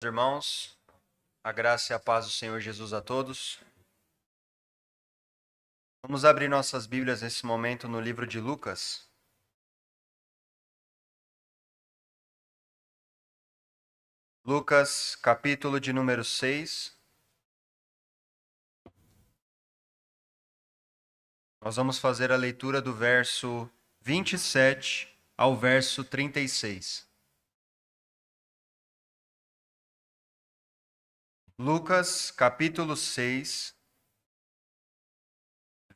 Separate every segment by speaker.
Speaker 1: Irmãos, a graça e a paz do Senhor Jesus a todos. Vamos abrir nossas Bíblias nesse momento no livro de Lucas. Lucas, capítulo de número 6. Nós vamos fazer a leitura do verso 27 ao verso 36. Lucas, capítulo 6,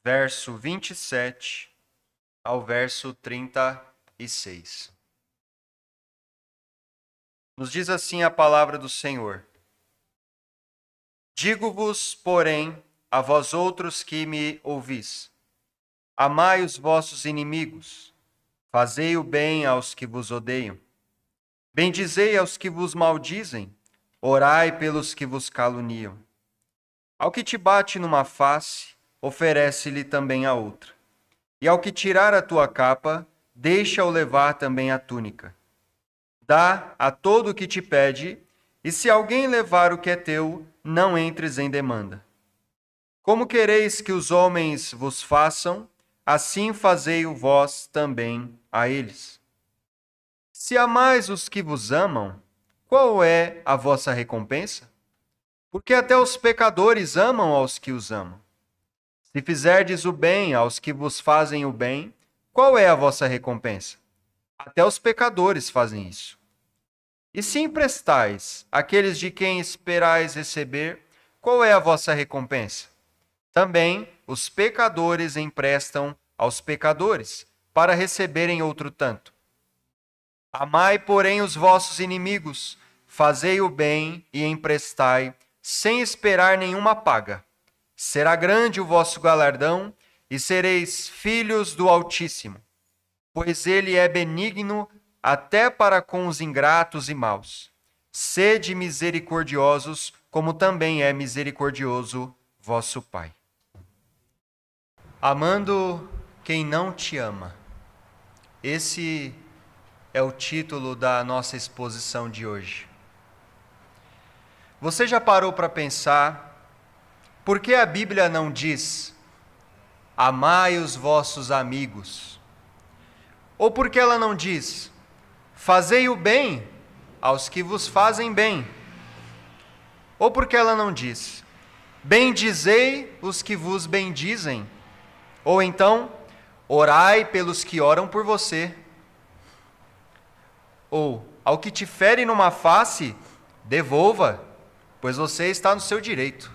Speaker 1: verso 27 ao verso 36. Nos diz assim a palavra do Senhor: Digo-vos, porém, a vós outros que me ouvis: Amai os vossos inimigos, fazei o bem aos que vos odeiam, bendizei aos que vos maldizem Orai pelos que vos caluniam. Ao que te bate numa face, oferece-lhe também a outra. E ao que tirar a tua capa, deixa-o levar também a túnica. Dá a todo o que te pede, e se alguém levar o que é teu, não entres em demanda. Como quereis que os homens vos façam, assim fazei-o vós também a eles. Se amais os que vos amam, qual é a vossa recompensa? Porque até os pecadores amam aos que os amam. Se fizerdes o bem aos que vos fazem o bem, qual é a vossa recompensa? Até os pecadores fazem isso. E se emprestais aqueles de quem esperais receber, qual é a vossa recompensa? Também os pecadores emprestam aos pecadores, para receberem outro tanto. Amai, porém, os vossos inimigos, Fazei o bem e emprestai, sem esperar nenhuma paga. Será grande o vosso galardão e sereis filhos do Altíssimo, pois ele é benigno até para com os ingratos e maus. Sede misericordiosos, como também é misericordioso vosso Pai. Amando quem não te ama. Esse é o título da nossa exposição de hoje. Você já parou para pensar por que a Bíblia não diz amai os vossos amigos? Ou por que ela não diz fazei o bem aos que vos fazem bem? Ou por que ela não diz bendizei os que vos bendizem? Ou então orai pelos que oram por você? Ou ao que te fere numa face, devolva pois você está no seu direito.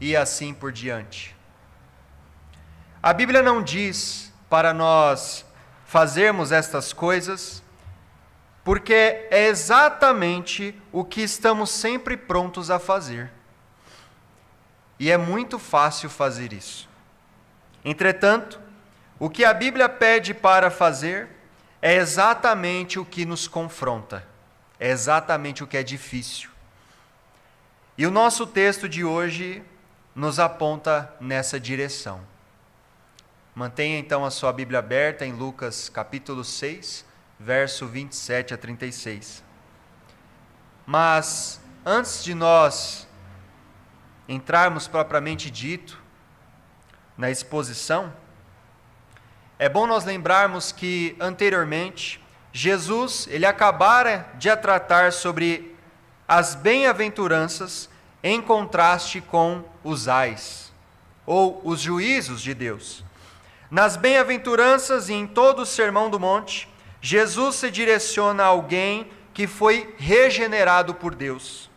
Speaker 1: E assim por diante. A Bíblia não diz para nós fazermos estas coisas, porque é exatamente o que estamos sempre prontos a fazer. E é muito fácil fazer isso. Entretanto, o que a Bíblia pede para fazer é exatamente o que nos confronta, é exatamente o que é difícil. E o nosso texto de hoje nos aponta nessa direção. Mantenha então a sua Bíblia aberta em Lucas capítulo 6, verso 27 a 36. Mas antes de nós entrarmos propriamente dito na exposição, é bom nós lembrarmos que anteriormente Jesus, ele acabara de tratar sobre as bem-aventuranças em contraste com os ais, ou os juízos de Deus. Nas bem-aventuranças e em todo o Sermão do Monte, Jesus se direciona a alguém que foi regenerado por Deus.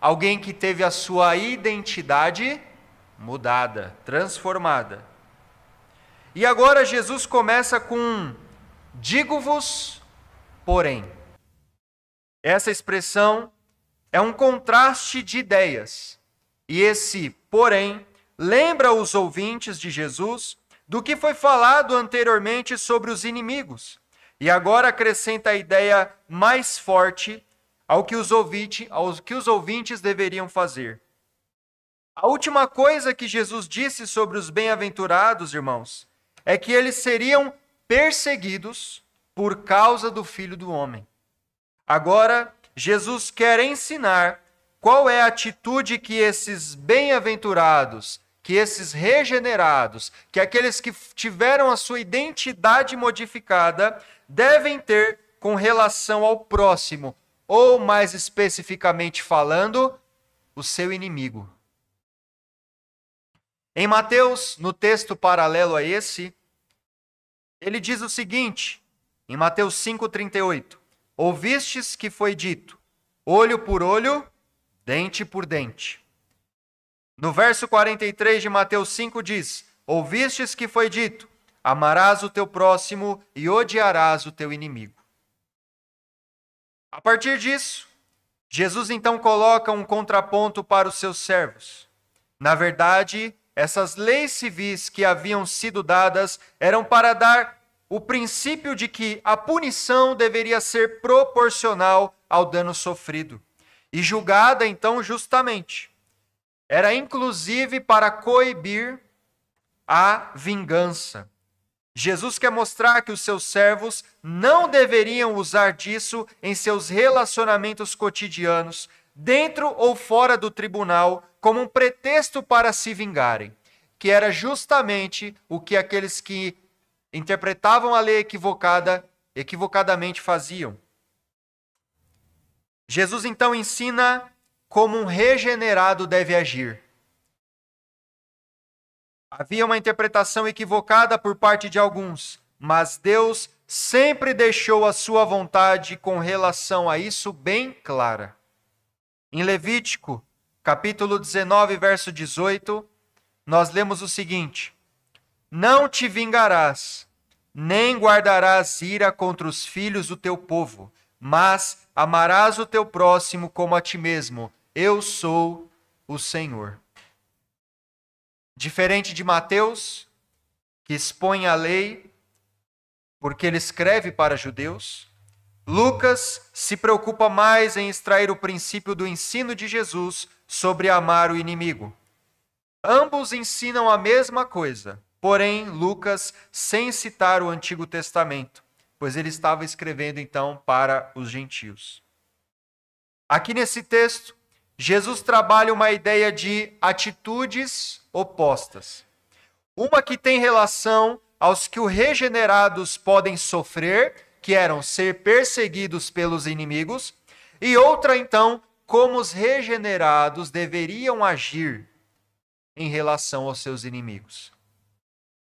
Speaker 1: Alguém que teve a sua identidade mudada, transformada. E agora Jesus começa com: Digo-vos, porém. Essa expressão é um contraste de ideias. E esse, porém, lembra os ouvintes de Jesus do que foi falado anteriormente sobre os inimigos. E agora acrescenta a ideia mais forte ao que os, ouvinte, aos que os ouvintes deveriam fazer. A última coisa que Jesus disse sobre os bem-aventurados, irmãos, é que eles seriam perseguidos por causa do Filho do Homem. Agora, Jesus quer ensinar qual é a atitude que esses bem-aventurados, que esses regenerados, que aqueles que tiveram a sua identidade modificada, devem ter com relação ao próximo, ou mais especificamente falando, o seu inimigo. Em Mateus, no texto paralelo a esse, ele diz o seguinte, em Mateus 5,38: Ouvistes que foi dito, olho por olho, dente por dente. No verso 43 de Mateus 5 diz: Ouvistes que foi dito, amarás o teu próximo e odiarás o teu inimigo. A partir disso, Jesus então coloca um contraponto para os seus servos. Na verdade, essas leis civis que haviam sido dadas eram para dar o princípio de que a punição deveria ser proporcional ao dano sofrido e julgada então justamente. Era inclusive para coibir a vingança. Jesus quer mostrar que os seus servos não deveriam usar disso em seus relacionamentos cotidianos, dentro ou fora do tribunal, como um pretexto para se vingarem, que era justamente o que aqueles que interpretavam a lei equivocada, equivocadamente faziam. Jesus então ensina como um regenerado deve agir. Havia uma interpretação equivocada por parte de alguns, mas Deus sempre deixou a sua vontade com relação a isso bem clara. Em Levítico, capítulo 19, verso 18, nós lemos o seguinte: Não te vingarás, nem guardarás ira contra os filhos do teu povo, mas amarás o teu próximo como a ti mesmo. Eu sou o Senhor. Diferente de Mateus, que expõe a lei, porque ele escreve para judeus, Lucas se preocupa mais em extrair o princípio do ensino de Jesus sobre amar o inimigo. Ambos ensinam a mesma coisa, porém Lucas sem citar o Antigo Testamento, pois ele estava escrevendo então para os gentios. Aqui nesse texto, Jesus trabalha uma ideia de atitudes opostas. Uma que tem relação aos que os regenerados podem sofrer, que eram ser perseguidos pelos inimigos, e outra então, como os regenerados deveriam agir em relação aos seus inimigos.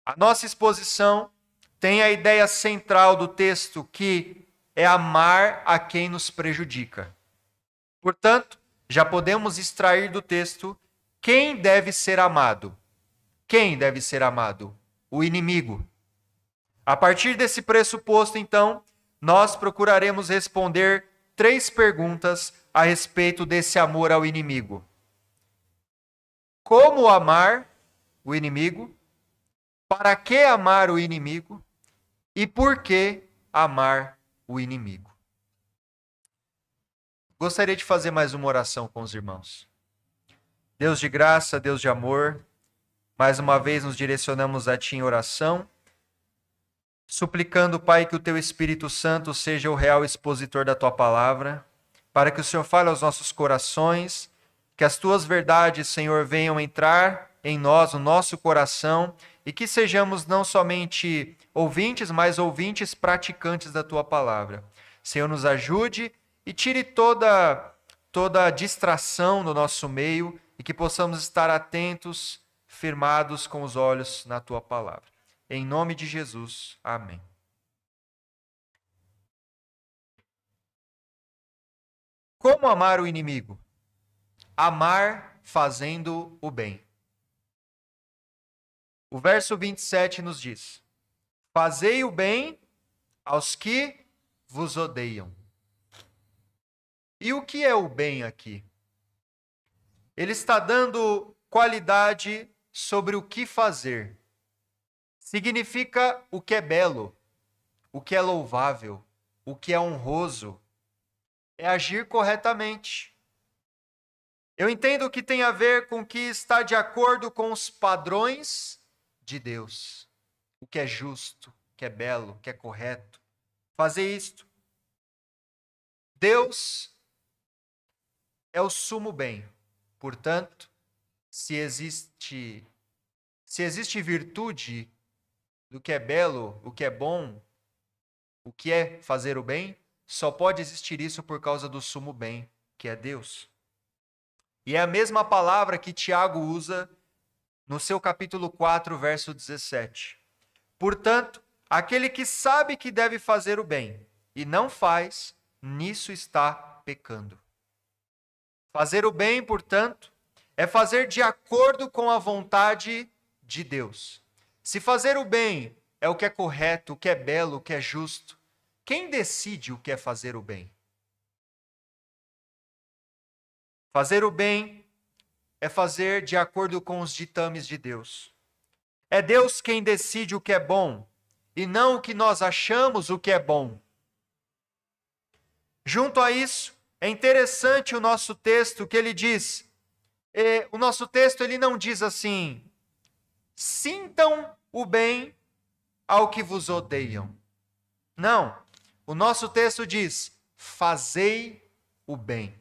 Speaker 1: A nossa exposição tem a ideia central do texto que é amar a quem nos prejudica. Portanto, já podemos extrair do texto quem deve ser amado. Quem deve ser amado? O inimigo. A partir desse pressuposto, então, nós procuraremos responder três perguntas a respeito desse amor ao inimigo. Como amar o inimigo? Para que amar o inimigo? E por que amar o inimigo? Gostaria de fazer mais uma oração com os irmãos. Deus de graça, Deus de amor, mais uma vez nos direcionamos a Ti em oração, suplicando, Pai, que o Teu Espírito Santo seja o real expositor da Tua palavra, para que o Senhor fale aos nossos corações, que as Tuas verdades, Senhor, venham entrar em nós, no nosso coração, e que sejamos não somente ouvintes, mas ouvintes praticantes da Tua palavra. Senhor, nos ajude e tire toda toda distração do nosso meio e que possamos estar atentos, firmados com os olhos na tua palavra. Em nome de Jesus. Amém. Como amar o inimigo? Amar fazendo o bem. O verso 27 nos diz: Fazei o bem aos que vos odeiam. E o que é o bem aqui? Ele está dando qualidade sobre o que fazer. Significa o que é belo, o que é louvável, o que é honroso. É agir corretamente. Eu entendo que tem a ver com que está de acordo com os padrões de Deus. O que é justo, o que é belo, o que é correto. Fazer isto. Deus é o sumo bem. Portanto, se existe se existe virtude do que é belo, o que é bom, o que é fazer o bem, só pode existir isso por causa do sumo bem, que é Deus. E é a mesma palavra que Tiago usa no seu capítulo 4, verso 17. Portanto, aquele que sabe que deve fazer o bem e não faz, nisso está pecando. Fazer o bem, portanto, é fazer de acordo com a vontade de Deus. Se fazer o bem é o que é correto, o que é belo, o que é justo, quem decide o que é fazer o bem? Fazer o bem é fazer de acordo com os ditames de Deus. É Deus quem decide o que é bom e não o que nós achamos o que é bom. Junto a isso, é interessante o nosso texto que ele diz. O nosso texto ele não diz assim: sintam o bem ao que vos odeiam. Não. O nosso texto diz: fazei o bem.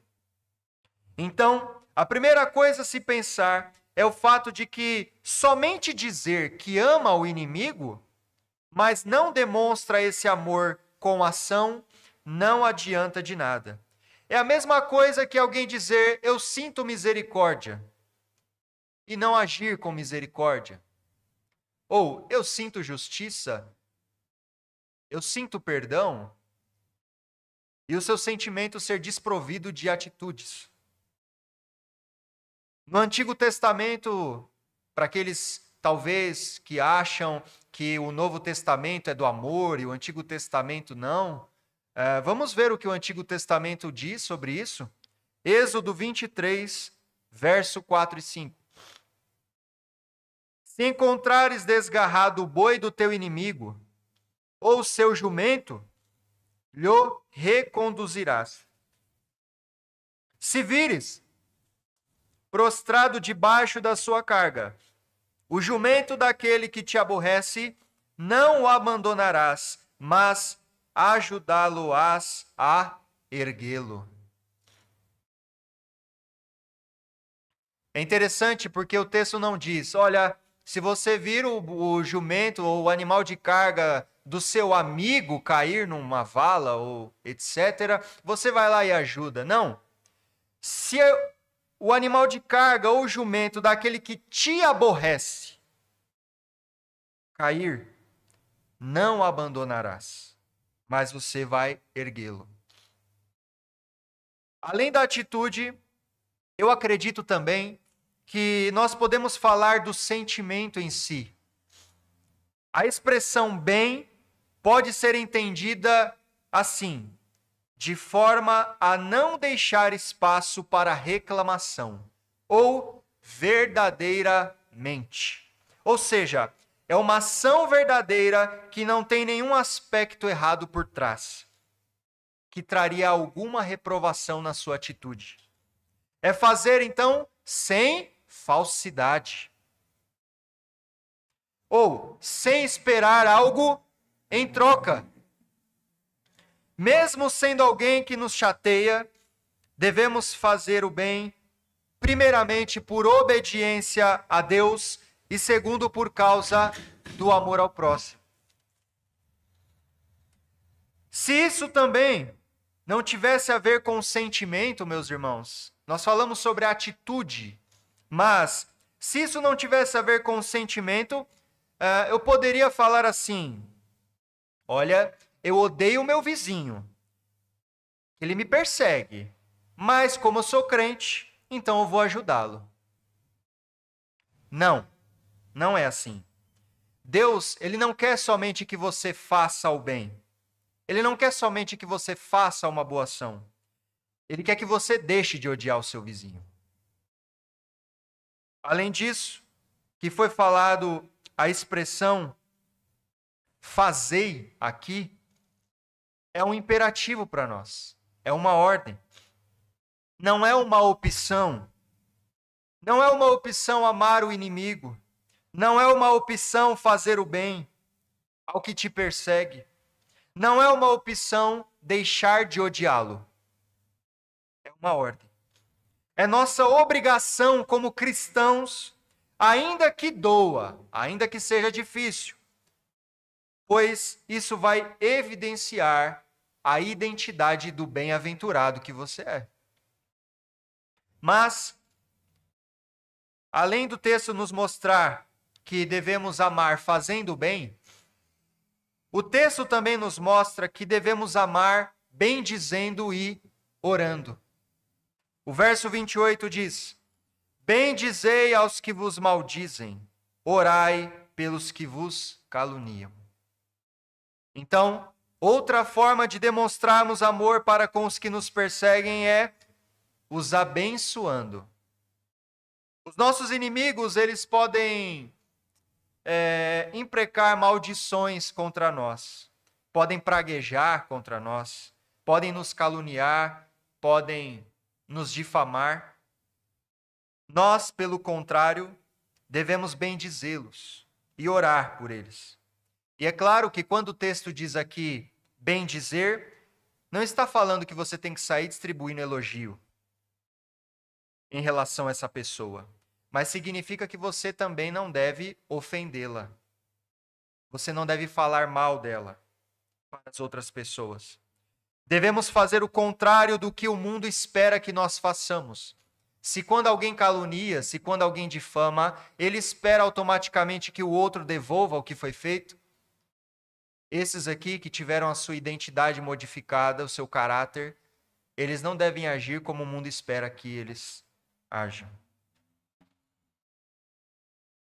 Speaker 1: Então, a primeira coisa a se pensar é o fato de que somente dizer que ama o inimigo, mas não demonstra esse amor com ação, não adianta de nada. É a mesma coisa que alguém dizer eu sinto misericórdia e não agir com misericórdia. Ou eu sinto justiça, eu sinto perdão, e o seu sentimento ser desprovido de atitudes. No Antigo Testamento, para aqueles talvez que acham que o Novo Testamento é do amor e o Antigo Testamento não, uh, vamos ver o que o Antigo Testamento diz sobre isso? Êxodo 23, verso 4 e 5. Se encontrares desgarrado o boi do teu inimigo, ou seu jumento, lhe reconduzirás. Se vires prostrado debaixo da sua carga. O jumento daquele que te aborrece, não o abandonarás, mas ajudá-lo-ás a erguê-lo. É interessante porque o texto não diz, olha, se você vir o, o jumento ou o animal de carga do seu amigo cair numa vala ou etc., você vai lá e ajuda. Não. Se o animal de carga ou jumento daquele que te aborrece cair, não abandonarás, mas você vai erguê-lo. Além da atitude, eu acredito também que nós podemos falar do sentimento em si. A expressão bem pode ser entendida assim: de forma a não deixar espaço para reclamação, ou verdadeiramente. Ou seja, é uma ação verdadeira que não tem nenhum aspecto errado por trás, que traria alguma reprovação na sua atitude. É fazer então sem falsidade. Ou sem esperar algo em troca. Mesmo sendo alguém que nos chateia, devemos fazer o bem, primeiramente por obediência a Deus e segundo por causa do amor ao próximo. Se isso também não tivesse a ver com sentimento, meus irmãos, nós falamos sobre atitude, mas se isso não tivesse a ver com sentimento, uh, eu poderia falar assim: olha, eu odeio o meu vizinho. Ele me persegue. Mas como eu sou crente, então eu vou ajudá-lo. Não. Não é assim. Deus, ele não quer somente que você faça o bem. Ele não quer somente que você faça uma boa ação. Ele quer que você deixe de odiar o seu vizinho. Além disso, que foi falado a expressão fazei aqui, é um imperativo para nós, é uma ordem. Não é uma opção. Não é uma opção amar o inimigo. Não é uma opção fazer o bem ao que te persegue. Não é uma opção deixar de odiá-lo. uma ordem. É nossa obrigação como cristãos, ainda que doa, ainda que seja difícil, pois isso vai evidenciar a identidade do bem-aventurado que você é. Mas, além do texto nos mostrar que devemos amar fazendo bem, o texto também nos mostra que devemos amar bendizendo e orando. O verso 28 diz: Bendizei aos que vos maldizem, orai pelos que vos caluniam. Então, outra forma de demonstrarmos amor para com os que nos perseguem é os abençoando. Os nossos inimigos, eles podem é, imprecar maldições contra nós, podem praguejar contra nós, podem nos caluniar, podem nos difamar. Nós, pelo contrário, devemos bendizê-los e orar por eles. E é claro que quando o texto diz aqui bendizer, não está falando que você tem que sair distribuindo elogio em relação a essa pessoa, mas significa que você também não deve ofendê-la. Você não deve falar mal dela para as outras pessoas. Devemos fazer o contrário do que o mundo espera que nós façamos. Se quando alguém calunia, se quando alguém difama, ele espera automaticamente que o outro devolva o que foi feito, esses aqui que tiveram a sua identidade modificada, o seu caráter, eles não devem agir como o mundo espera que eles ajam.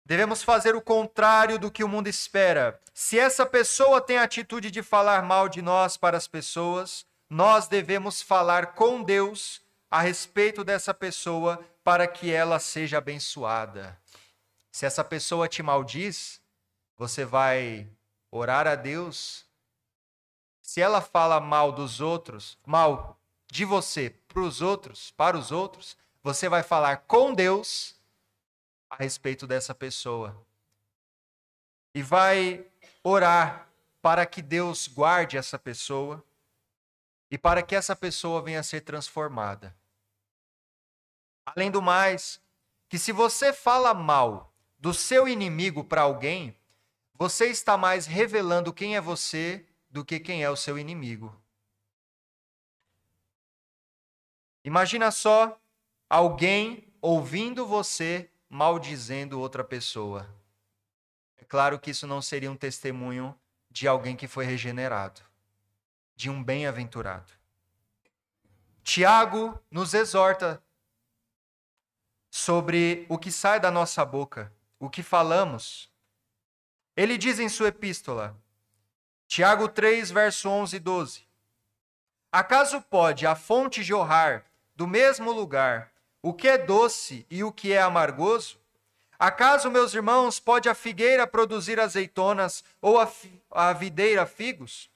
Speaker 1: Devemos fazer o contrário do que o mundo espera. Se essa pessoa tem a atitude de falar mal de nós para as pessoas, nós devemos falar com Deus a respeito dessa pessoa para que ela seja abençoada. Se essa pessoa te maldiz, você vai orar a Deus. Se ela fala mal dos outros, mal de você para os outros, para os outros, você vai falar com Deus a respeito dessa pessoa. E vai orar para que Deus guarde essa pessoa e para que essa pessoa venha a ser transformada. Além do mais, que se você fala mal do seu inimigo para alguém, você está mais revelando quem é você do que quem é o seu inimigo. Imagina só alguém ouvindo você maldizendo outra pessoa. É claro que isso não seria um testemunho de alguém que foi regenerado, de um bem-aventurado. Tiago nos exorta sobre o que sai da nossa boca, o que falamos. Ele diz em sua epístola, Tiago 3, verso 11 e 12: Acaso pode a fonte jorrar do mesmo lugar o que é doce e o que é amargoso? Acaso, meus irmãos, pode a figueira produzir azeitonas ou a, a videira figos?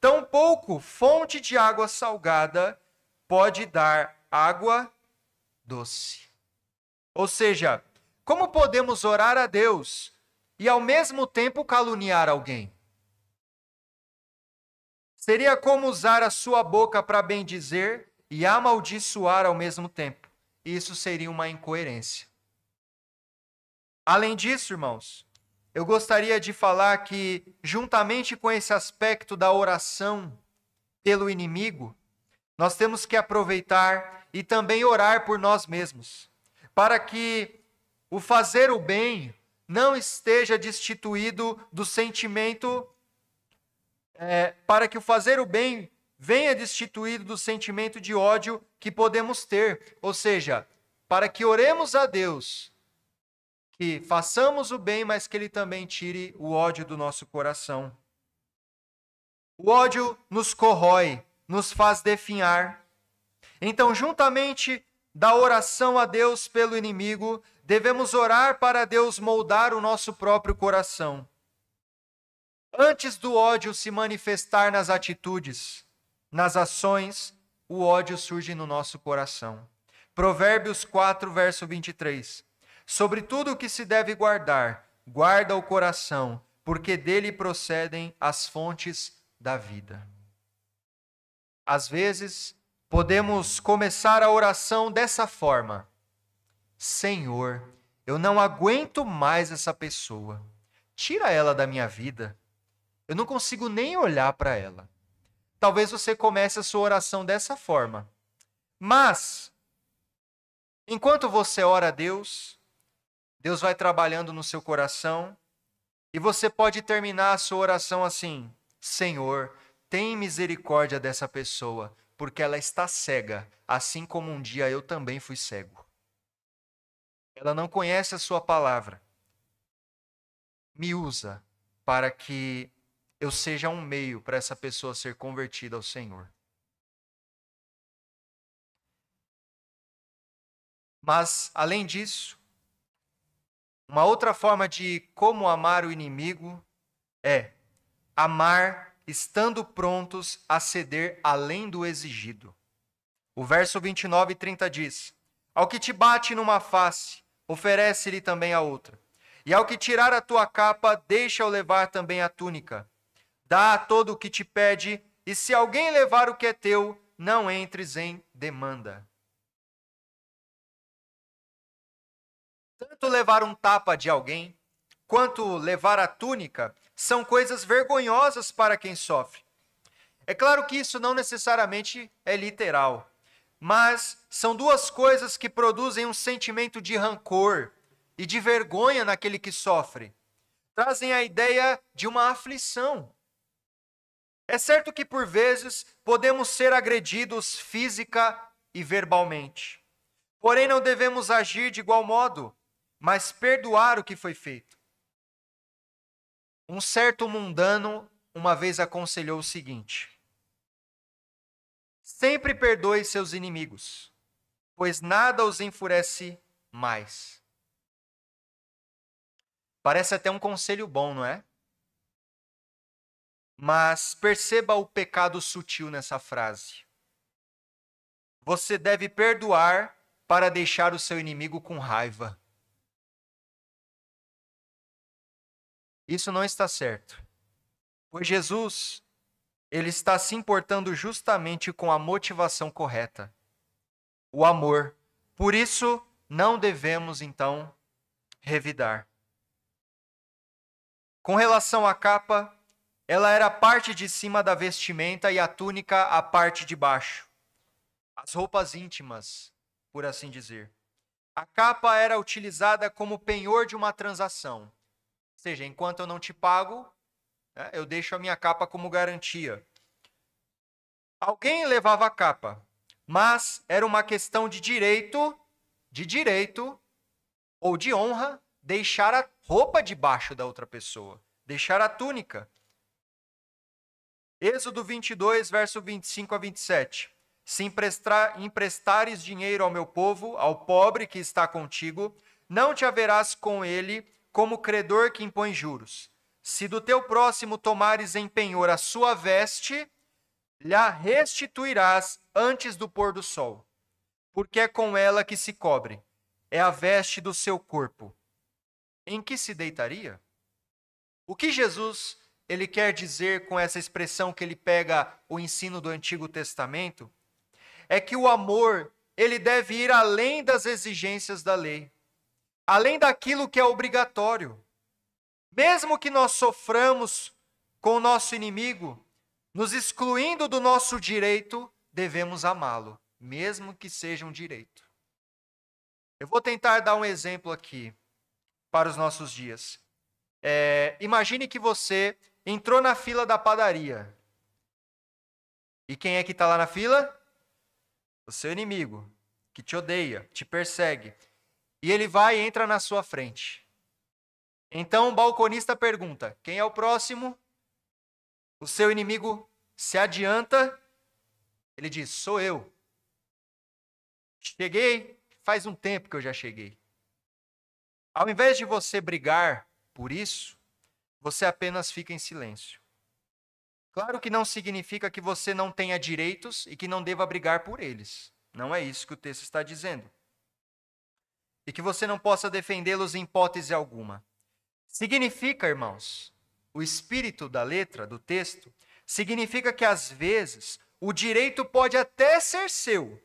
Speaker 1: Tampouco fonte de água salgada pode dar água doce. Ou seja, como podemos orar a Deus e ao mesmo tempo caluniar alguém. Seria como usar a sua boca para bendizer e amaldiçoar ao mesmo tempo. Isso seria uma incoerência. Além disso, irmãos, eu gostaria de falar que, juntamente com esse aspecto da oração pelo inimigo, nós temos que aproveitar e também orar por nós mesmos, para que o fazer o bem não esteja destituído do sentimento, é, para que o fazer o bem venha destituído do sentimento de ódio que podemos ter. Ou seja, para que oremos a Deus, que façamos o bem, mas que Ele também tire o ódio do nosso coração. O ódio nos corrói, nos faz definhar. Então, juntamente da oração a Deus pelo inimigo, devemos orar para Deus moldar o nosso próprio coração. Antes do ódio se manifestar nas atitudes, nas ações, o ódio surge no nosso coração. Provérbios 4, verso 23. Sobre tudo o que se deve guardar, guarda o coração, porque dele procedem as fontes da vida. Às vezes, podemos começar a oração dessa forma: Senhor, eu não aguento mais essa pessoa. Tira ela da minha vida. Eu não consigo nem olhar para ela. Talvez você comece a sua oração dessa forma. Mas, enquanto você ora a Deus, Deus vai trabalhando no seu coração e você pode terminar a sua oração assim: Senhor, tem misericórdia dessa pessoa, porque ela está cega, assim como um dia eu também fui cego. Ela não conhece a sua palavra. Me usa para que eu seja um meio para essa pessoa ser convertida ao Senhor. Mas, além disso, uma outra forma de como amar o inimigo é amar estando prontos a ceder além do exigido. O verso 29 e 30 diz: Ao que te bate numa face, oferece-lhe também a outra. E ao que tirar a tua capa, deixa-o levar também a túnica. Dá a todo o que te pede, e se alguém levar o que é teu, não entres em demanda. Tanto levar um tapa de alguém, quanto levar a túnica, são coisas vergonhosas para quem sofre. É claro que isso não necessariamente é literal, mas são duas coisas que produzem um sentimento de rancor e de vergonha naquele que sofre. Trazem a ideia de uma aflição. É certo que por vezes podemos ser agredidos física e verbalmente. Porém, não devemos agir de igual modo, mas perdoar o que foi feito. Um certo mundano uma vez aconselhou o seguinte: Sempre perdoe seus inimigos, pois nada os enfurece mais. Parece até um conselho bom, não é? Mas perceba o pecado sutil nessa frase. Você deve perdoar para deixar o seu inimigo com raiva. Isso não está certo. Pois Jesus, ele está se importando justamente com a motivação correta, o amor. Por isso, não devemos então revidar. Com relação à capa, ela era a parte de cima da vestimenta e a túnica a parte de baixo. As roupas íntimas, por assim dizer. A capa era utilizada como penhor de uma transação. Ou seja, enquanto eu não te pago, né, eu deixo a minha capa como garantia. Alguém levava a capa, mas era uma questão de direito, de direito ou de honra, deixar a roupa debaixo da outra pessoa, deixar a túnica. Êxodo 22, verso 25 a 27. Se emprestar, emprestares dinheiro ao meu povo, ao pobre que está contigo, não te haverás com ele como credor que impõe juros. Se do teu próximo tomares em penhor a sua veste, lhe restituirás antes do pôr do sol, porque é com ela que se cobre, é a veste do seu corpo. Em que se deitaria? O que Jesus ele quer dizer com essa expressão que ele pega o ensino do Antigo Testamento é que o amor ele deve ir além das exigências da lei, além daquilo que é obrigatório. Mesmo que nós soframos com o nosso inimigo, nos excluindo do nosso direito, devemos amá-lo, mesmo que seja um direito. Eu vou tentar dar um exemplo aqui para os nossos dias. É, imagine que você entrou na fila da padaria. E quem é que está lá na fila? O seu inimigo, que te odeia, te persegue. E ele vai e entra na sua frente. Então o balconista pergunta: quem é o próximo? O seu inimigo se adianta. Ele diz: sou eu. Cheguei, faz um tempo que eu já cheguei. Ao invés de você brigar por isso, você apenas fica em silêncio. Claro que não significa que você não tenha direitos e que não deva brigar por eles. Não é isso que o texto está dizendo. E que você não possa defendê-los em hipótese alguma. Significa, irmãos, o espírito da letra, do texto, significa que às vezes o direito pode até ser seu.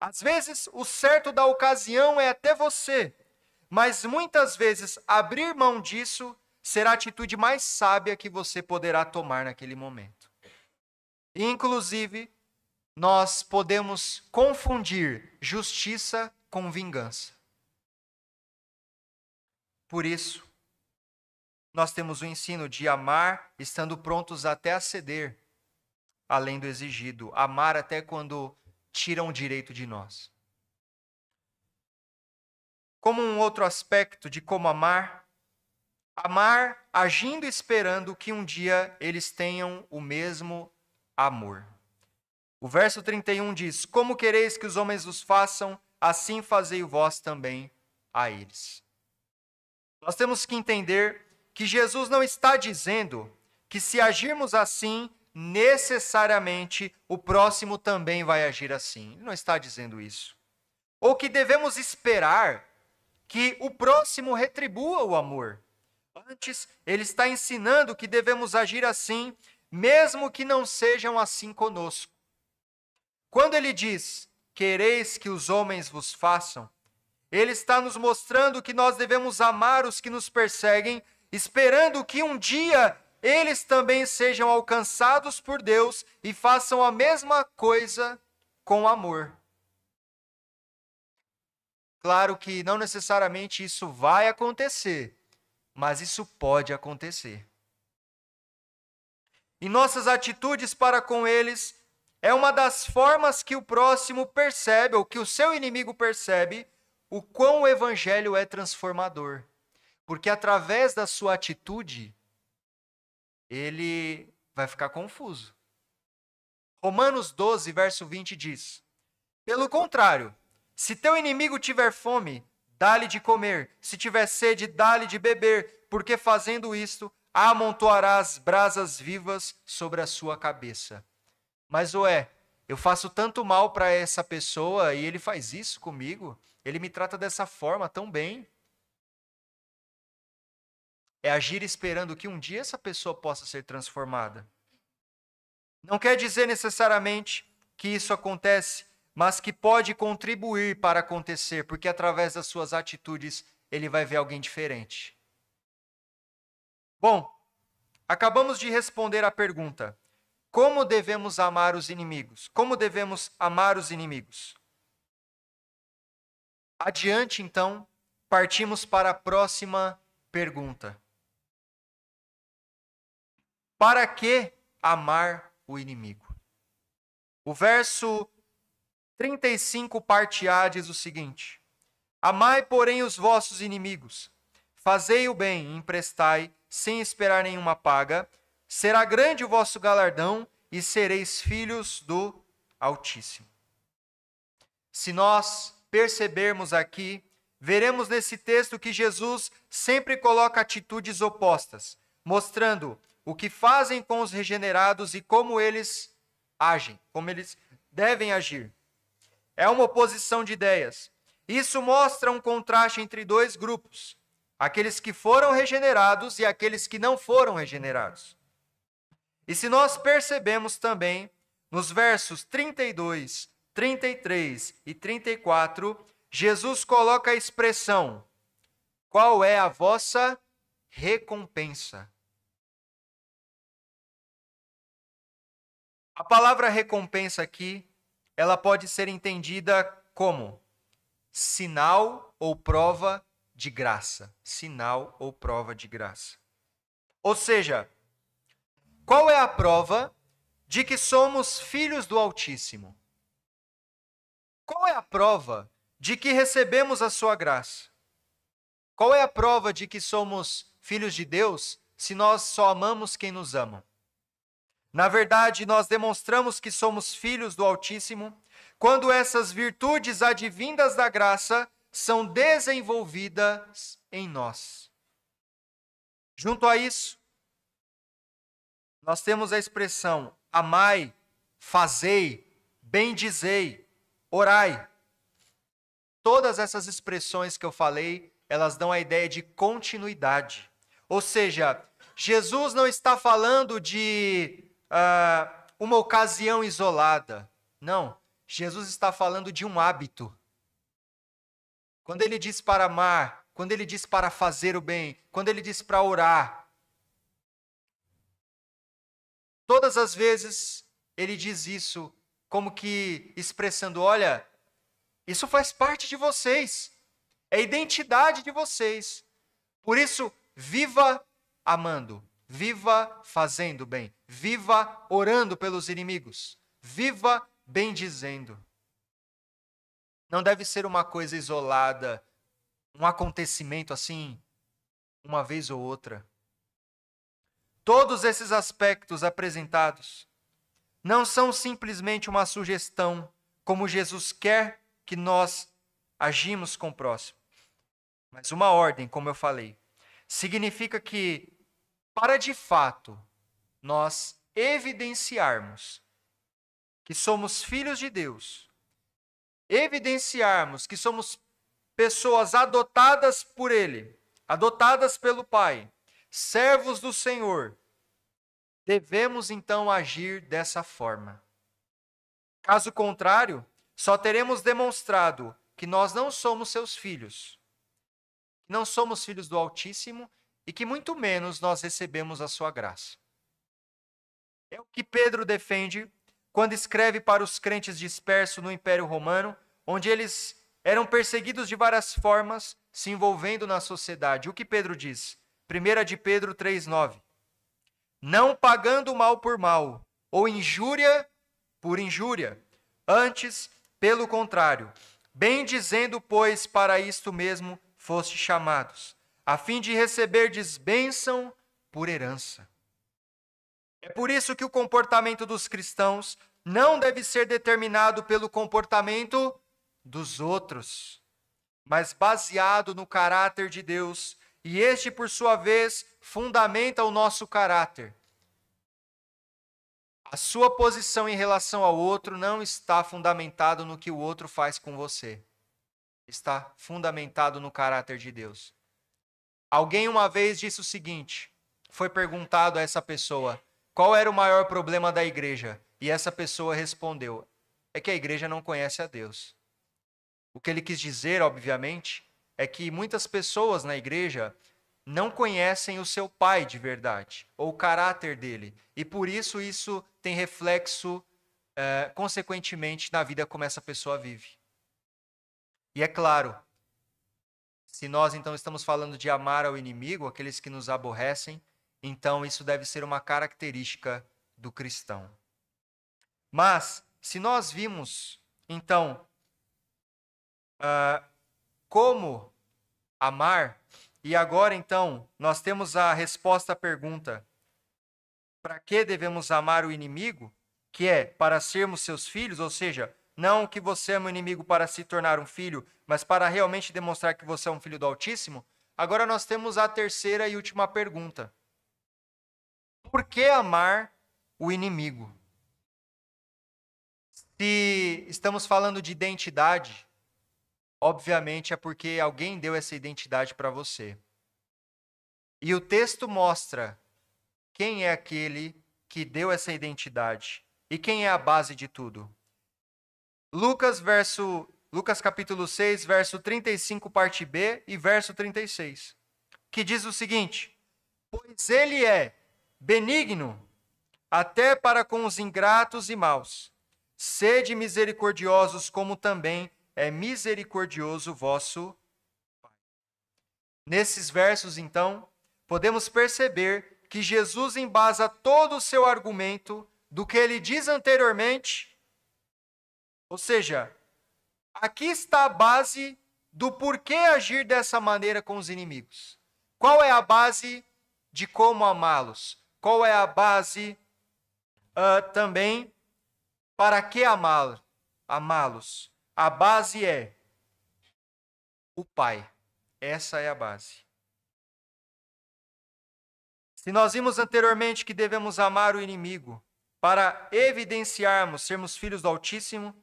Speaker 1: Às vezes, o certo da ocasião é até você, mas muitas vezes abrir mão disso será a atitude mais sábia que você poderá tomar naquele momento. Inclusive, nós podemos confundir justiça com vingança. Por isso, nós temos o ensino de amar estando prontos até a ceder, além do exigido, amar até quando tiram o direito de nós. Como um outro aspecto de como amar, amar agindo esperando que um dia eles tenham o mesmo amor. O verso 31 diz: Como quereis que os homens os façam, assim fazei vós também a eles. Nós temos que entender que Jesus não está dizendo que se agirmos assim, necessariamente o próximo também vai agir assim. Ele não está dizendo isso. Ou que devemos esperar que o próximo retribua o amor. Antes, ele está ensinando que devemos agir assim, mesmo que não sejam assim conosco. Quando ele diz: Quereis que os homens vos façam, ele está nos mostrando que nós devemos amar os que nos perseguem, esperando que um dia eles também sejam alcançados por Deus e façam a mesma coisa com amor. Claro que não necessariamente isso vai acontecer, mas isso pode acontecer. E nossas atitudes para com eles é uma das formas que o próximo percebe, ou que o seu inimigo percebe, o quão o evangelho é transformador. Porque através da sua atitude, ele vai ficar confuso. Romanos 12, verso 20 diz: Pelo contrário, se teu inimigo tiver fome, dá-lhe de comer, se tiver sede, dá-lhe de beber, porque fazendo isto, amontoarás brasas vivas sobre a sua cabeça. Mas, ué, eu faço tanto mal para essa pessoa e ele faz isso comigo? Ele me trata dessa forma tão bem? É agir esperando que um dia essa pessoa possa ser transformada. Não quer dizer necessariamente que isso acontece, mas que pode contribuir para acontecer, porque através das suas atitudes ele vai ver alguém diferente. Bom, acabamos de responder à pergunta: como devemos amar os inimigos? Como devemos amar os inimigos? Adiante, então, partimos para a próxima pergunta. Para que amar o inimigo? O verso 35, parte A, diz o seguinte: Amai, porém, os vossos inimigos, fazei o bem e emprestai, sem esperar nenhuma paga será grande o vosso galardão e sereis filhos do Altíssimo. Se nós percebermos aqui, veremos nesse texto que Jesus sempre coloca atitudes opostas, mostrando o que fazem com os regenerados e como eles agem, como eles devem agir. É uma oposição de ideias. Isso mostra um contraste entre dois grupos: aqueles que foram regenerados e aqueles que não foram regenerados. E se nós percebemos também, nos versos 32, 33 e 34, Jesus coloca a expressão: Qual é a vossa recompensa? A palavra recompensa aqui, ela pode ser entendida como sinal ou prova de graça. Sinal ou prova de graça. Ou seja, qual é a prova de que somos filhos do Altíssimo? Qual é a prova de que recebemos a sua graça? Qual é a prova de que somos filhos de Deus se nós só amamos quem nos ama? Na verdade, nós demonstramos que somos filhos do Altíssimo quando essas virtudes advindas da graça são desenvolvidas em nós. Junto a isso, nós temos a expressão amai, fazei, bendizei, orai. Todas essas expressões que eu falei, elas dão a ideia de continuidade. Ou seja, Jesus não está falando de uh,
Speaker 2: uma ocasião isolada. Não, Jesus está falando de um hábito. Quando ele diz para amar, quando ele diz para fazer o bem, quando ele diz para orar, todas as vezes ele diz isso como que expressando: olha, isso faz parte de vocês, é a identidade de vocês. Por isso, viva amando, viva fazendo bem, viva orando pelos inimigos, viva bendizendo. Não deve ser uma coisa isolada, um acontecimento assim, uma vez ou outra. Todos esses aspectos apresentados não são simplesmente uma sugestão, como Jesus quer que nós agimos com o próximo, mas uma ordem, como eu falei. Significa que, para de fato nós evidenciarmos que somos filhos de Deus, evidenciarmos que somos pessoas adotadas por Ele, adotadas pelo Pai, servos do Senhor, devemos então agir dessa forma. Caso contrário, só teremos demonstrado que nós não somos seus filhos, não somos filhos do Altíssimo e que muito menos nós recebemos a sua graça. É o que Pedro defende quando escreve para os crentes dispersos no Império Romano, onde eles eram perseguidos de várias formas, se envolvendo na sociedade. O que Pedro diz? 1 de Pedro 3,9. Não pagando mal por mal, ou injúria por injúria. Antes, pelo contrário, bem dizendo, pois, para isto mesmo foste chamados, a fim de receber bênção por herança. É por isso que o comportamento dos cristãos não deve ser determinado pelo comportamento dos outros, mas baseado no caráter de Deus, e este, por sua vez, fundamenta o nosso caráter. A sua posição em relação ao outro não está fundamentado no que o outro faz com você. Está fundamentado no caráter de Deus. Alguém uma vez disse o seguinte: foi perguntado a essa pessoa: qual era o maior problema da igreja? E essa pessoa respondeu: é que a igreja não conhece a Deus. O que ele quis dizer, obviamente, é que muitas pessoas na igreja não conhecem o seu pai de verdade, ou o caráter dele. E por isso isso tem reflexo, é, consequentemente, na vida como essa pessoa vive. E é claro, se nós então estamos falando de amar ao inimigo, aqueles que nos aborrecem, então isso deve ser uma característica do cristão. Mas, se nós vimos, então, uh, como amar, e agora então nós temos a resposta à pergunta: para que devemos amar o inimigo? Que é para sermos seus filhos, ou seja, não que você ama o inimigo para se tornar um filho, mas para realmente demonstrar que você é um filho do Altíssimo. Agora nós temos a terceira e última pergunta por que amar o inimigo? Se estamos falando de identidade, obviamente é porque alguém deu essa identidade para você. E o texto mostra quem é aquele que deu essa identidade e quem é a base de tudo. Lucas verso Lucas capítulo 6, verso 35, parte B e verso 36, que diz o seguinte: Pois ele é benigno até para com os ingratos e maus. Sede misericordiosos, como também é misericordioso vosso Pai. Nesses versos, então, podemos perceber que Jesus embasa todo o seu argumento do que ele diz anteriormente. Ou seja, aqui está a base do porquê agir dessa maneira com os inimigos. Qual é a base de como amá-los? Qual é a base uh, também para que amá-los? A base é o Pai. Essa é a base. Se nós vimos anteriormente que devemos amar o inimigo para evidenciarmos sermos filhos do Altíssimo,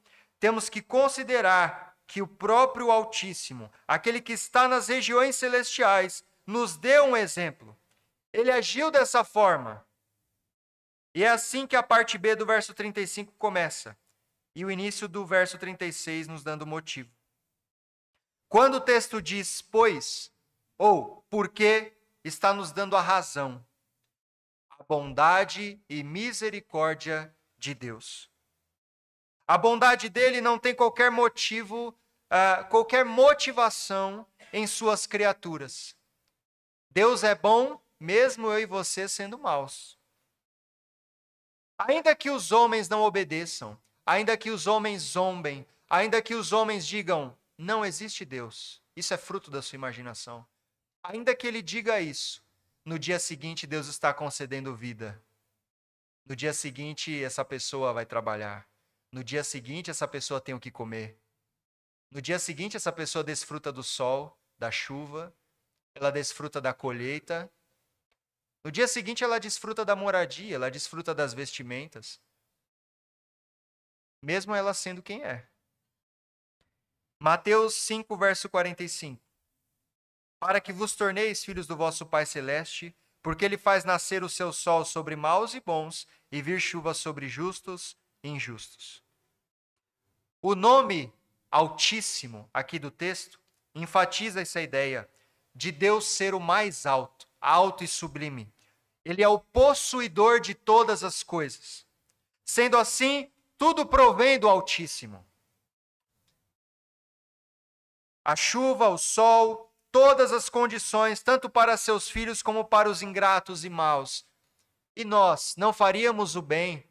Speaker 2: temos que considerar que o próprio Altíssimo, aquele que está nas regiões celestiais, nos deu um exemplo. Ele agiu dessa forma. E é assim que a parte B do verso 35 começa. E o início do verso 36 nos dando motivo. Quando o texto diz pois, ou porque, está nos dando a razão, a bondade e misericórdia de Deus. A bondade dele não tem qualquer motivo, uh, qualquer motivação em suas criaturas. Deus é bom, mesmo eu e você sendo maus. Ainda que os homens não obedeçam, ainda que os homens zombem, ainda que os homens digam, não existe Deus, isso é fruto da sua imaginação. Ainda que ele diga isso, no dia seguinte Deus está concedendo vida. No dia seguinte essa pessoa vai trabalhar. No dia seguinte essa pessoa tem o que comer. No dia seguinte essa pessoa desfruta do sol, da chuva, ela desfruta da colheita. No dia seguinte ela desfruta da moradia, ela desfruta das vestimentas. Mesmo ela sendo quem é. Mateus 5, verso 45 para que vos torneis filhos do vosso Pai Celeste, porque ele faz nascer o seu sol sobre maus e bons, e vir chuva sobre justos e injustos. O nome Altíssimo, aqui do texto, enfatiza essa ideia de Deus ser o mais alto, alto e sublime. Ele é o possuidor de todas as coisas. Sendo assim, tudo provém do Altíssimo. A chuva, o sol, todas as condições, tanto para seus filhos como para os ingratos e maus. E nós não faríamos o bem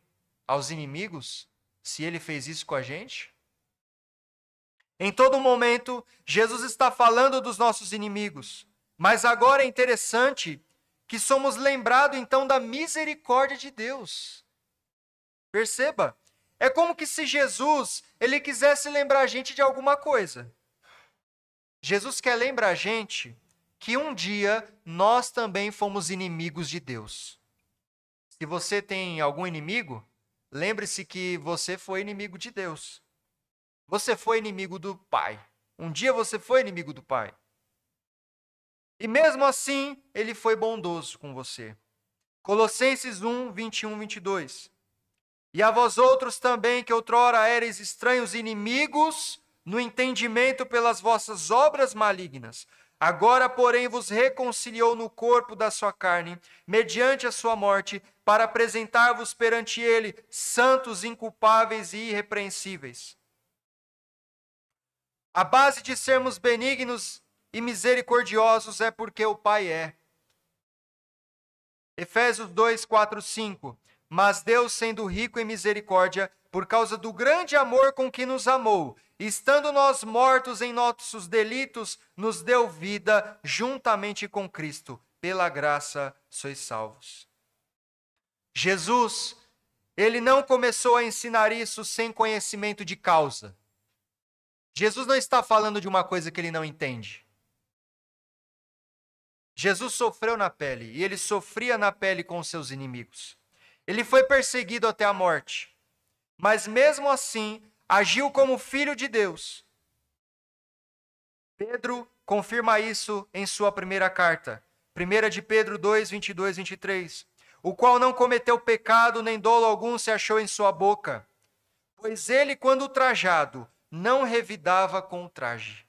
Speaker 2: aos inimigos se ele fez isso com a gente? Em todo momento, Jesus está falando dos nossos inimigos, mas agora é interessante que somos lembrados então da misericórdia de Deus. Perceba, é como que se Jesus, ele quisesse lembrar a gente de alguma coisa. Jesus quer lembrar a gente que um dia nós também fomos inimigos de Deus. Se você tem algum inimigo, lembre-se que você foi inimigo de Deus. Você foi inimigo do Pai. Um dia você foi inimigo do Pai. E mesmo assim, ele foi bondoso com você. Colossenses 1, 21, 22. E a vós outros também, que outrora eres estranhos inimigos no entendimento pelas vossas obras malignas. Agora, porém, vos reconciliou no corpo da sua carne, mediante a sua morte, para apresentar-vos perante ele santos, inculpáveis e irrepreensíveis. A base de sermos benignos e misericordiosos é porque o Pai é. Efésios 2, 4, 5. Mas Deus, sendo rico em misericórdia, por causa do grande amor com que nos amou, estando nós mortos em nossos delitos, nos deu vida juntamente com Cristo. Pela graça sois salvos. Jesus, ele não começou a ensinar isso sem conhecimento de causa. Jesus não está falando de uma coisa que ele não entende. Jesus sofreu na pele e ele sofria na pele com os seus inimigos. Ele foi perseguido até a morte mas mesmo assim agiu como filho de Deus. Pedro confirma isso em sua primeira carta, 1 de Pedro 2, 22, 23. O qual não cometeu pecado, nem dolo algum se achou em sua boca. Pois ele, quando trajado, não revidava com o traje.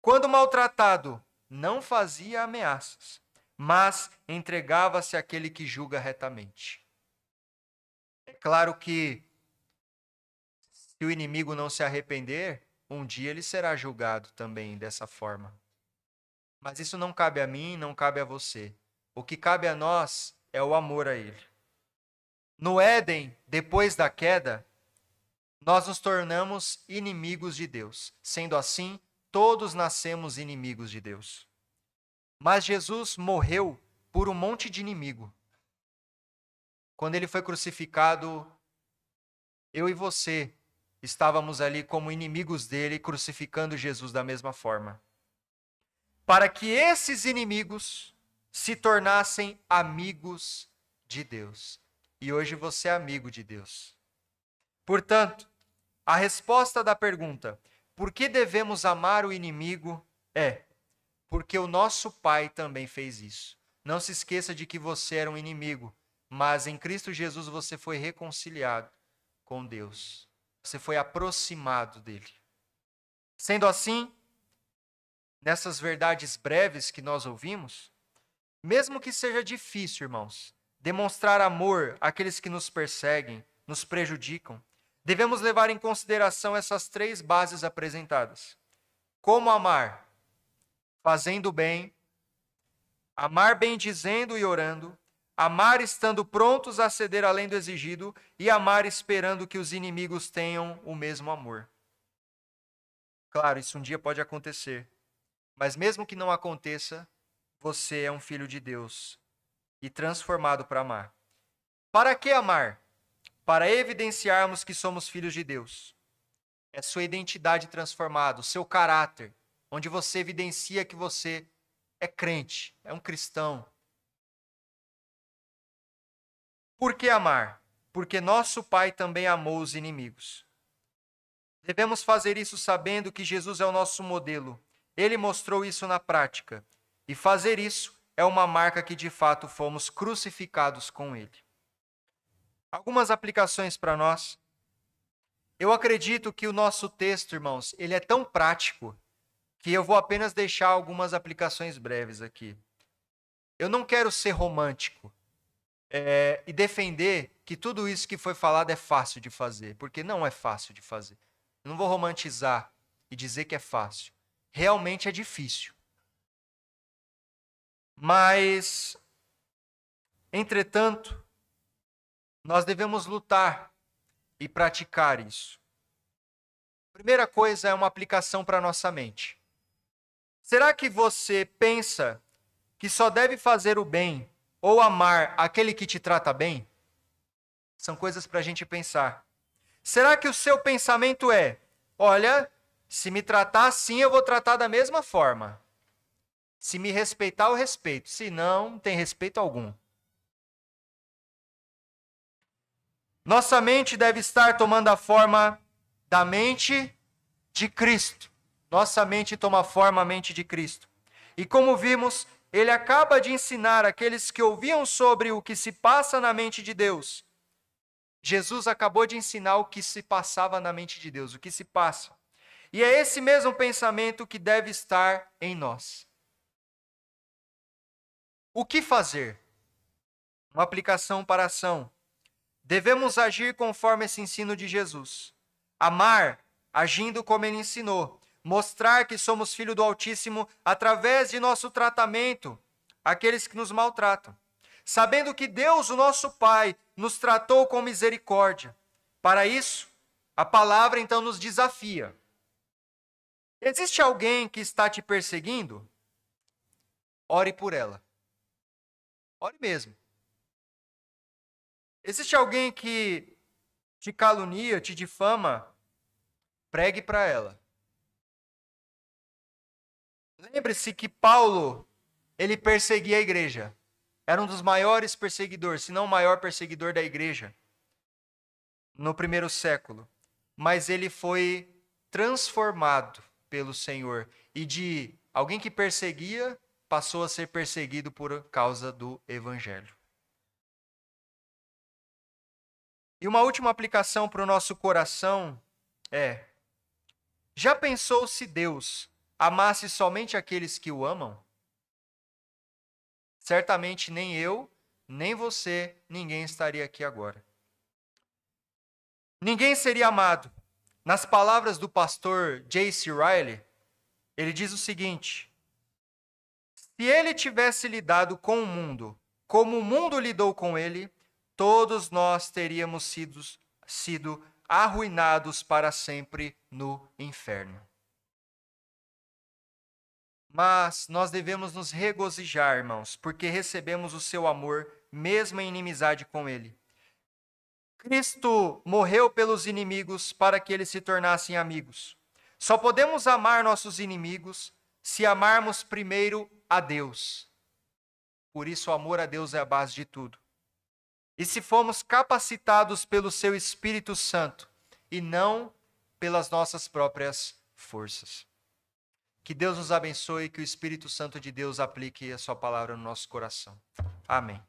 Speaker 2: Quando maltratado, não fazia ameaças, mas entregava-se àquele que julga retamente. É claro que se o inimigo não se arrepender, um dia ele será julgado também dessa forma. Mas isso não cabe a mim, não cabe a você. O que cabe a nós é o amor a ele. No Éden, depois da queda, nós nos tornamos inimigos de Deus. Sendo assim, todos nascemos inimigos de Deus. Mas Jesus morreu por um monte de inimigo. Quando ele foi crucificado, eu e você estávamos ali como inimigos dele, crucificando Jesus da mesma forma. Para que esses inimigos se tornassem amigos de Deus. E hoje você é amigo de Deus. Portanto, a resposta da pergunta: por que devemos amar o inimigo? é porque o nosso Pai também fez isso. Não se esqueça de que você era um inimigo, mas em Cristo Jesus você foi reconciliado com Deus. Você foi aproximado dele. Sendo assim, nessas verdades breves que nós ouvimos, mesmo que seja difícil, irmãos, demonstrar amor àqueles que nos perseguem, nos prejudicam, devemos levar em consideração essas três bases apresentadas. Como amar? Fazendo bem, amar bem dizendo e orando, amar estando prontos a ceder além do exigido e amar esperando que os inimigos tenham o mesmo amor. Claro, isso um dia pode acontecer, mas mesmo que não aconteça, você é um filho de Deus e transformado para amar. Para que amar? Para evidenciarmos que somos filhos de Deus. É sua identidade transformada, o seu caráter, onde você evidencia que você é crente, é um cristão. Por que amar? Porque nosso Pai também amou os inimigos. Devemos fazer isso sabendo que Jesus é o nosso modelo. Ele mostrou isso na prática. E fazer isso é uma marca que de fato fomos crucificados com ele. Algumas aplicações para nós. Eu acredito que o nosso texto, irmãos, ele é tão prático que eu vou apenas deixar algumas aplicações breves aqui. Eu não quero ser romântico é, e defender que tudo isso que foi falado é fácil de fazer, porque não é fácil de fazer. Eu não vou romantizar e dizer que é fácil. Realmente é difícil. Mas, entretanto, nós devemos lutar e praticar isso. Primeira coisa é uma aplicação para nossa mente. Será que você pensa que só deve fazer o bem ou amar aquele que te trata bem? São coisas para a gente pensar. Será que o seu pensamento é: olha, se me tratar assim, eu vou tratar da mesma forma? Se me respeitar, eu respeito. Se não, não tem respeito algum. Nossa mente deve estar tomando a forma da mente de Cristo. Nossa mente toma forma a mente de Cristo. E como vimos, ele acaba de ensinar aqueles que ouviam sobre o que se passa na mente de Deus. Jesus acabou de ensinar o que se passava na mente de Deus, o que se passa. E é esse mesmo pensamento que deve estar em nós. O que fazer? Uma aplicação para a ação. Devemos agir conforme esse ensino de Jesus. Amar, agindo como ele ensinou. Mostrar que somos filhos do Altíssimo através de nosso tratamento àqueles que nos maltratam. Sabendo que Deus, o nosso Pai, nos tratou com misericórdia. Para isso, a palavra então nos desafia. Existe alguém que está te perseguindo? Ore por ela. Ore mesmo. Existe alguém que te calunia, te difama? Pregue para ela. Lembre-se que Paulo, ele perseguia a igreja. Era um dos maiores perseguidores, se não o maior perseguidor da igreja no primeiro século. Mas ele foi transformado pelo Senhor e de alguém que perseguia passou a ser perseguido por causa do evangelho. E uma última aplicação para o nosso coração é: já pensou se Deus amasse somente aqueles que o amam? Certamente nem eu, nem você, ninguém estaria aqui agora. Ninguém seria amado. Nas palavras do pastor J.C. Riley, ele diz o seguinte: se ele tivesse lidado com o mundo como o mundo lidou com ele, todos nós teríamos sido, sido arruinados para sempre no inferno. Mas nós devemos nos regozijar, irmãos, porque recebemos o seu amor, mesmo em inimizade com ele. Cristo morreu pelos inimigos para que eles se tornassem amigos. Só podemos amar nossos inimigos se amarmos primeiro a Deus. Por isso, o amor a Deus é a base de tudo. E se fomos capacitados pelo seu Espírito Santo e não pelas nossas próprias forças. Que Deus nos abençoe e que o Espírito Santo de Deus aplique a sua palavra no nosso coração. Amém.